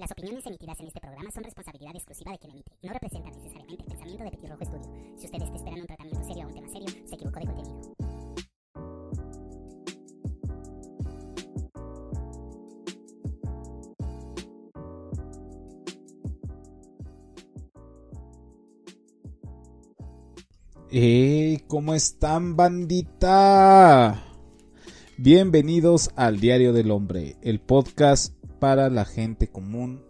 Las opiniones emitidas en este programa son responsabilidad exclusiva de quien emite no representan necesariamente el pensamiento de Petirrojo Estudio. Si usted está esperando un tratamiento serio o un tema serio, se equivocó de contenido. ¡Hey! ¿Cómo están, bandita? Bienvenidos al Diario del Hombre, el podcast para la gente común,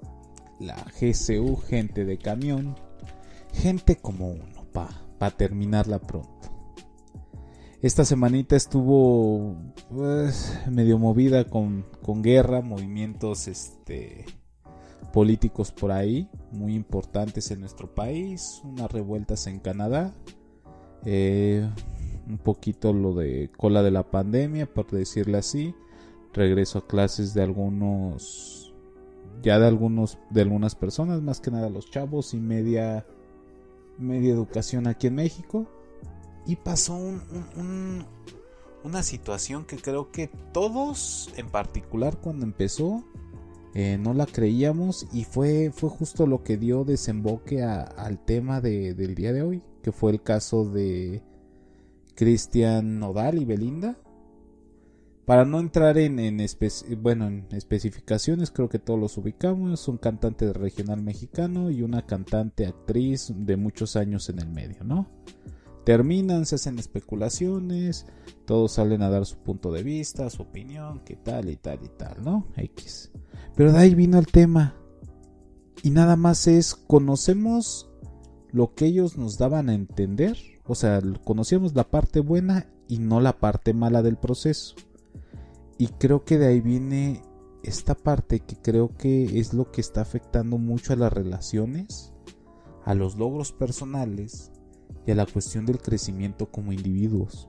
la GCU, gente de camión, gente como uno, pa, terminarla pronto. Esta semanita estuvo pues, medio movida con, con guerra, movimientos este, políticos por ahí, muy importantes en nuestro país, unas revueltas en Canadá, eh, un poquito lo de cola de la pandemia, por decirle así, regreso a clases de algunos, ya de algunos, de algunas personas, más que nada los chavos y media, media educación aquí en México. Y pasó un, una situación que creo que todos, en particular cuando empezó, eh, no la creíamos y fue, fue justo lo que dio desemboque al tema del día de hoy, que fue el caso de Cristian Nodal y Belinda. Para no entrar en, bueno, en especificaciones, creo que todos los ubicamos. Un cantante regional mexicano y una cantante actriz de muchos años en el medio, ¿no? Terminan, se hacen especulaciones, todos salen a dar su punto de vista, su opinión, qué tal y tal y tal, ¿no? X. Pero de ahí vino el tema. Y nada más es, conocemos lo que ellos nos daban a entender. O sea, conocíamos la parte buena y no la parte mala del proceso. Y creo que de ahí viene esta parte que creo que es lo que está afectando mucho a las relaciones, a los logros personales y a la cuestión del crecimiento como individuos.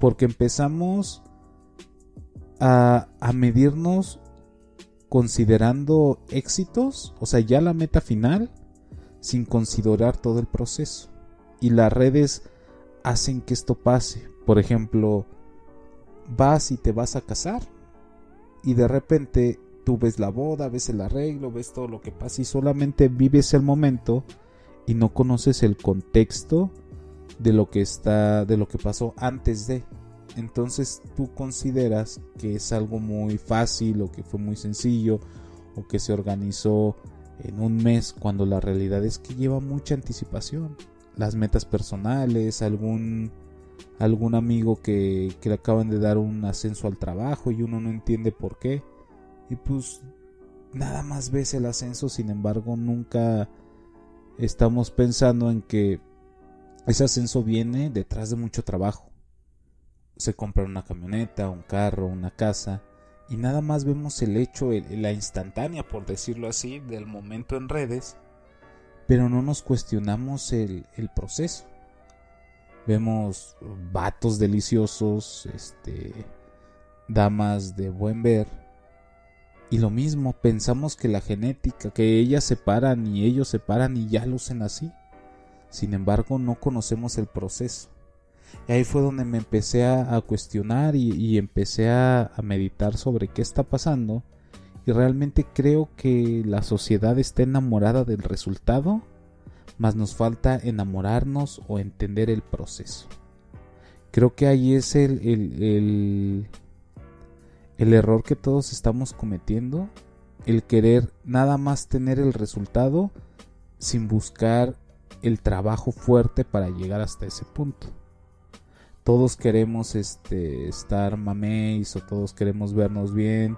Porque empezamos a, a medirnos considerando éxitos, o sea, ya la meta final, sin considerar todo el proceso. Y las redes hacen que esto pase. Por ejemplo, vas y te vas a casar y de repente tú ves la boda, ves el arreglo, ves todo lo que pasa y solamente vives el momento y no conoces el contexto de lo que está de lo que pasó antes de entonces tú consideras que es algo muy fácil o que fue muy sencillo o que se organizó en un mes cuando la realidad es que lleva mucha anticipación. Las metas personales, algún algún amigo que, que le acaban de dar un ascenso al trabajo y uno no entiende por qué. Y pues nada más ves el ascenso, sin embargo nunca estamos pensando en que ese ascenso viene detrás de mucho trabajo se compra una camioneta, un carro, una casa, y nada más vemos el hecho, la instantánea, por decirlo así, del momento en redes, pero no nos cuestionamos el, el proceso. Vemos vatos deliciosos, este, damas de buen ver, y lo mismo, pensamos que la genética, que ellas se paran y ellos se paran y ya lucen así. Sin embargo, no conocemos el proceso. Y ahí fue donde me empecé a, cuestionar y, empecé a, meditar sobre qué está pasando. Y realmente creo que la sociedad está enamorada del resultado, más nos falta enamorarnos o entender el proceso. Creo que ahí es el, el, el error que todos estamos cometiendo, el querer nada más tener el resultado sin buscar el trabajo fuerte para llegar hasta ese punto todos queremos este estar mameis o todos queremos vernos bien,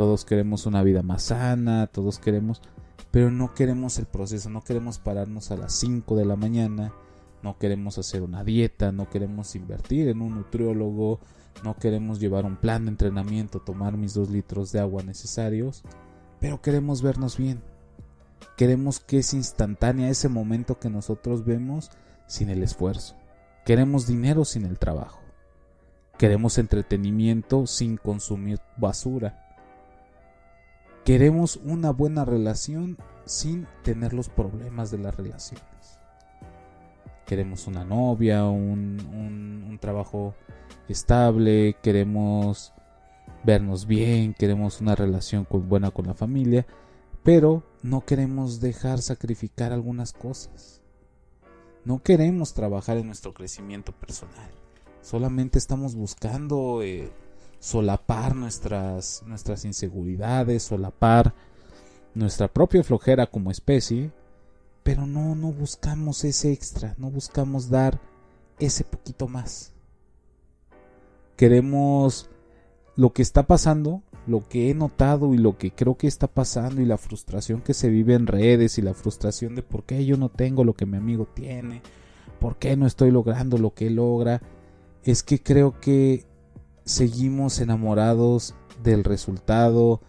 todos queremos una vida más sana, todos queremos, pero no queremos el proceso, no queremos pararnos a las 5 de la mañana, no queremos hacer una dieta, no queremos invertir en un nutriólogo, no queremos llevar un plan de entrenamiento, tomar mis dos litros de agua necesarios, pero queremos vernos bien. Queremos que es instantánea ese momento que nosotros vemos sin el esfuerzo. Queremos dinero sin el trabajo. Queremos entretenimiento sin consumir basura. Queremos una buena relación sin tener los problemas de las relaciones. Queremos una novia, un, trabajo estable, queremos vernos bien, queremos una relación buena con la familia, Pero no queremos dejar sacrificar algunas cosas. No queremos trabajar en nuestro crecimiento personal. Solamente estamos buscando eh, solapar nuestras, nuestras inseguridades, solapar nuestra propia flojera como especie, pero no, no buscamos ese extra, no buscamos dar ese poquito más. Queremos lo que está pasando, lo que he notado y lo que creo que está pasando y la frustración que se vive en redes y la frustración de por qué yo no tengo lo que mi amigo tiene, por qué no estoy logrando lo que logra, es que creo que seguimos enamorados del resultado.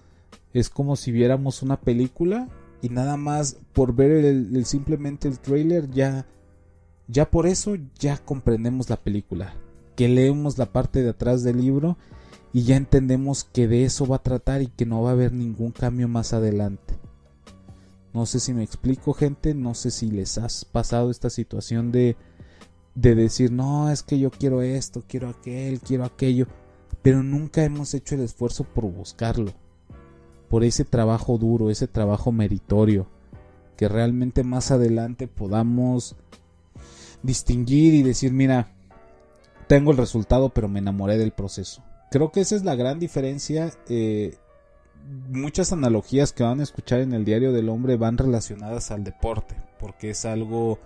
Es como si viéramos una película y nada más por ver el, simplemente el trailer ya ya por eso ya comprendemos la película. Que leemos la parte de atrás del libro y ya entendemos que de eso va a tratar y que no va a haber ningún cambio más adelante. No sé si me explico, gente, no sé si les has pasado esta situación de de decir, "No, es que yo quiero esto, quiero aquel, quiero aquello", pero nunca hemos hecho el esfuerzo por buscarlo. Por ese trabajo duro, ese trabajo meritorio, que realmente más adelante podamos distinguir y decir, mira, tengo el resultado, pero me enamoré del proceso. Creo que esa es la gran diferencia. Eh, muchas analogías que van a escuchar en el diario del hombre van relacionadas al deporte, porque es algo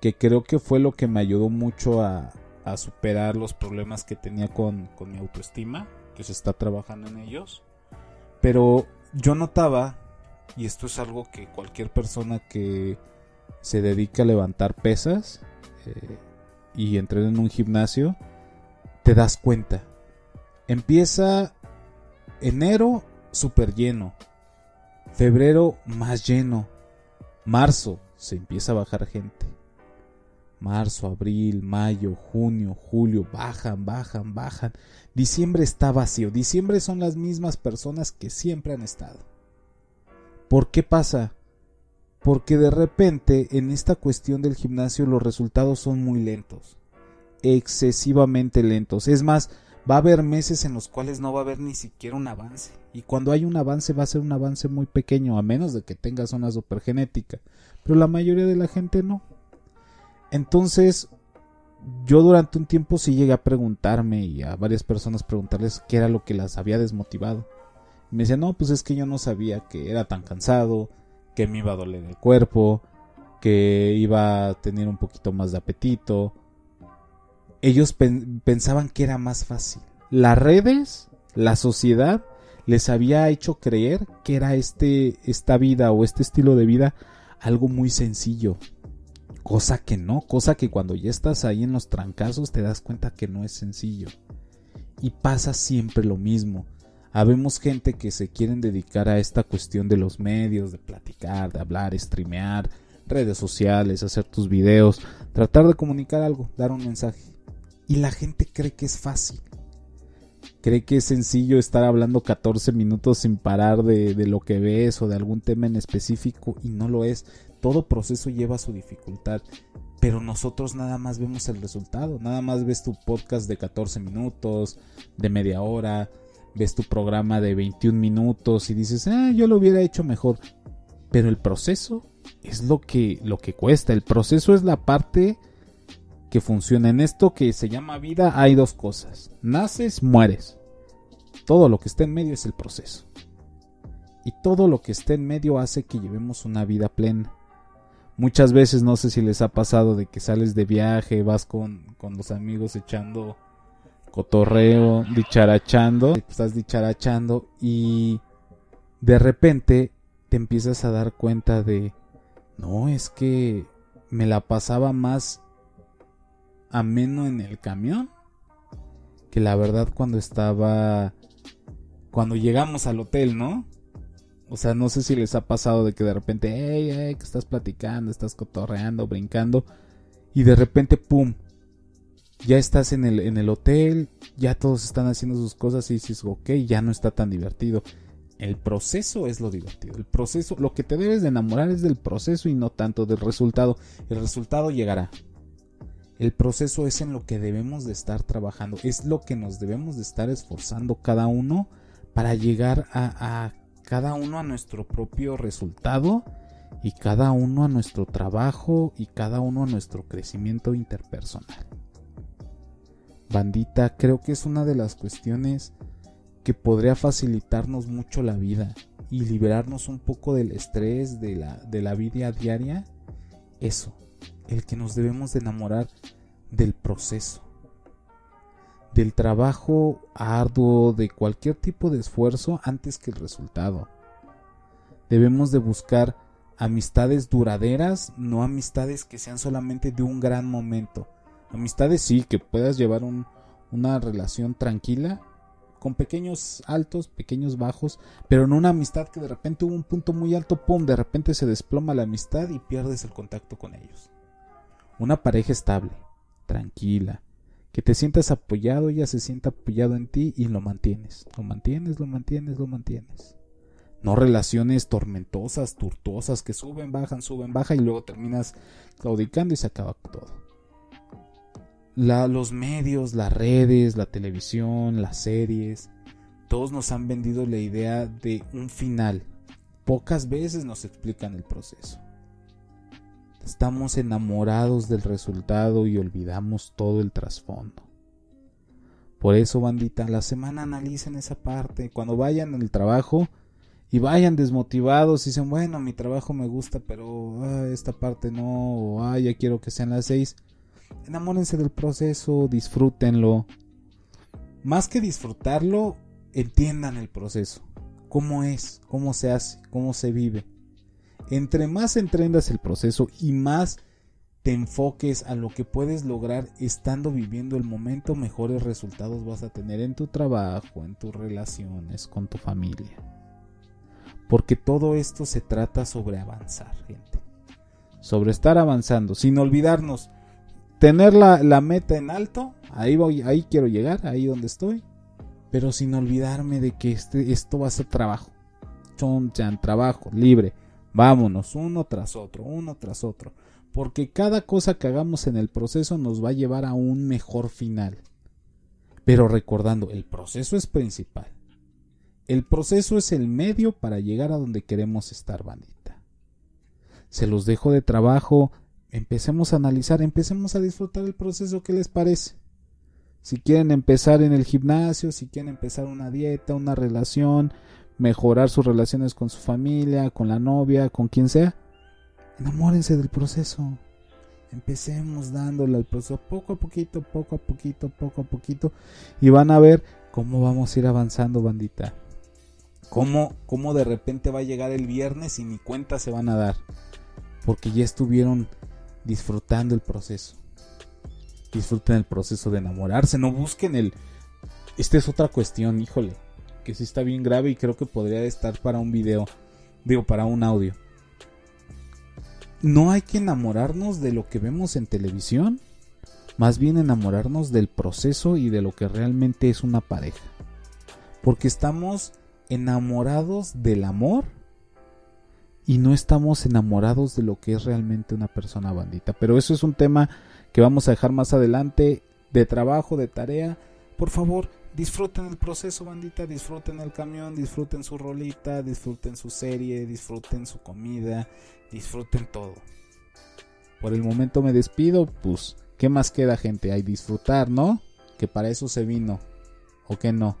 que creo que fue lo que me ayudó mucho a, a superar los problemas que tenía con, con mi autoestima, que se está trabajando en ellos. Pero yo notaba, y esto es algo que cualquier persona que se dedica a levantar pesas eh, y entrena en un gimnasio, te das cuenta. Empieza enero súper lleno, febrero más lleno, marzo se empieza a bajar gente. Marzo, abril, mayo, junio, julio, bajan, bajan, bajan. Diciembre está vacío. Diciembre son las mismas personas que siempre han estado. ¿Por qué pasa? Porque de repente en esta cuestión del gimnasio los resultados son muy lentos. Excesivamente lentos. Es más, va a haber meses en los cuales no va a haber ni siquiera un avance. Y cuando hay un avance va a ser un avance muy pequeño, a menos de que tengas una supergenética. Pero la mayoría de la gente no. Entonces, yo durante un tiempo sí llegué a preguntarme y a varias personas preguntarles qué era lo que las había desmotivado. me decían, no, pues es que yo no sabía que era tan cansado, que me iba a doler el cuerpo, que iba a tener un poquito más de apetito. Ellos pensaban que era más fácil. Las redes, la sociedad, les había hecho creer que era este, esta vida o este estilo de vida algo muy sencillo, Cosa que no, cosa que cuando ya estás ahí en los trancazos te das cuenta que no es sencillo. Y pasa siempre lo mismo. Habemos gente que se quieren dedicar a esta cuestión de los medios, de platicar, de hablar, streamear, redes sociales, hacer tus videos, tratar de comunicar algo, dar un mensaje. Y la gente cree que es fácil. Cree que es sencillo estar hablando 14 minutos sin parar de, de lo que ves o de algún tema en específico y no lo es todo proceso lleva su dificultad, pero nosotros nada más vemos el resultado, nada más ves tu podcast de 14 minutos, de media hora, ves tu programa de 21 minutos y dices, ah, yo lo hubiera hecho mejor. Pero el proceso es lo que, lo que cuesta, el proceso es la parte que funciona. En esto que se llama vida hay dos cosas, naces, mueres. Todo lo que está en medio es el proceso. Y todo lo que está en medio hace que llevemos una vida plena. Muchas veces no sé si les ha pasado de que sales de viaje, vas con, con los amigos echando cotorreo, dicharachando, estás dicharachando y de repente te empiezas a dar cuenta de, no, es que me la pasaba más ameno en el camión que la verdad cuando estaba, cuando llegamos al hotel, ¿no? O sea, no sé si les ha pasado de que de repente, hey, hey, que estás platicando, estás cotorreando, brincando, y de repente, pum, ya estás en el, en el hotel, ya todos están haciendo sus cosas y dices, ok, ya no está tan divertido. El proceso es lo divertido. El proceso, lo que te debes de enamorar es del proceso y no tanto del resultado. El resultado llegará. El proceso es en lo que debemos de estar trabajando. Es lo que nos debemos de estar esforzando cada uno para llegar a, a cada uno a nuestro propio resultado y cada uno a nuestro trabajo y cada uno a nuestro crecimiento interpersonal. Bandita, creo que es una de las cuestiones que podría facilitarnos mucho la vida y liberarnos un poco del estrés de la, de la vida diaria. Eso, el que nos debemos de enamorar del proceso, del trabajo arduo, de cualquier tipo de esfuerzo antes que el resultado. Debemos de buscar amistades duraderas, no amistades que sean solamente de un gran momento. Amistades sí, que puedas llevar una relación tranquila, con pequeños altos, pequeños bajos, pero no una amistad que de repente hubo un punto muy alto, pum, de repente se desploma la amistad y pierdes el contacto con ellos. Una pareja estable, tranquila, que te sientas apoyado, ella se sienta apoyado en ti y lo mantienes, lo mantienes, lo mantienes, lo mantienes. No relaciones tormentosas, turtuosas, que suben, bajan, suben, bajan y luego terminas claudicando y se acaba todo. los medios, las redes, la televisión, las series, todos nos han vendido la idea de un final. Pocas veces nos explican el proceso. Estamos enamorados del resultado y olvidamos todo el trasfondo. Por eso, bandita, la semana analicen esa parte. Cuando vayan al trabajo, y vayan desmotivados y dicen, bueno, mi trabajo me gusta, pero ah, esta parte no, o ya quiero que sean las seis. Enamórense del proceso, disfrútenlo. Más que disfrutarlo, entiendan el proceso. Cómo es, cómo se hace, cómo se vive. Entre más entrendas el proceso y más te enfoques a lo que puedes lograr estando viviendo el momento, mejores resultados vas a tener en tu trabajo, en tus relaciones, con tu familia. Porque todo esto se trata sobre avanzar, gente. Sobre estar avanzando, sin olvidarnos. Tener la, meta en alto, ahí voy, ahí quiero llegar, ahí donde estoy. Pero sin olvidarme de que este, esto va a ser trabajo. Chan, trabajo, libre. Vámonos, uno tras otro, uno tras otro. Porque cada cosa que hagamos en el proceso nos va a llevar a un mejor final. Pero recordando, el proceso es principal. El proceso es el medio para llegar a donde queremos estar, bandita. Se los dejo de trabajo, empecemos a analizar, empecemos a disfrutar el proceso, ¿qué les parece? Si quieren empezar en el gimnasio, si quieren empezar una dieta, una relación, mejorar sus relaciones con su familia, con la novia, con quien sea, enamórense del proceso. Empecemos dándole al proceso poco a poquito, poco a poquito, poco a poquito, y van a ver cómo vamos a ir avanzando, bandita. ¿Cómo, ¿Cómo de repente va a llegar el viernes y ni cuenta se van a dar? Porque ya estuvieron disfrutando el proceso. Disfruten el proceso de enamorarse, no busquen el... Esta es otra cuestión, híjole, que sí está bien grave y creo que podría estar para un video, digo, para un audio. No hay que enamorarnos de lo que vemos en televisión, más bien enamorarnos del proceso y de lo que realmente es una pareja. Porque estamos enamorados del amor y no estamos enamorados de lo que es realmente una persona bandita. Pero eso es un tema que vamos a dejar más adelante de trabajo, de tarea. Por favor, disfruten el proceso, bandita, disfruten el camión, disfruten su rolita, disfruten su serie, disfruten su comida, disfruten todo. Por el momento me despido, pues, ¿qué más queda, gente? Hay disfrutar, ¿no? Que para eso se vino, ¿o que no?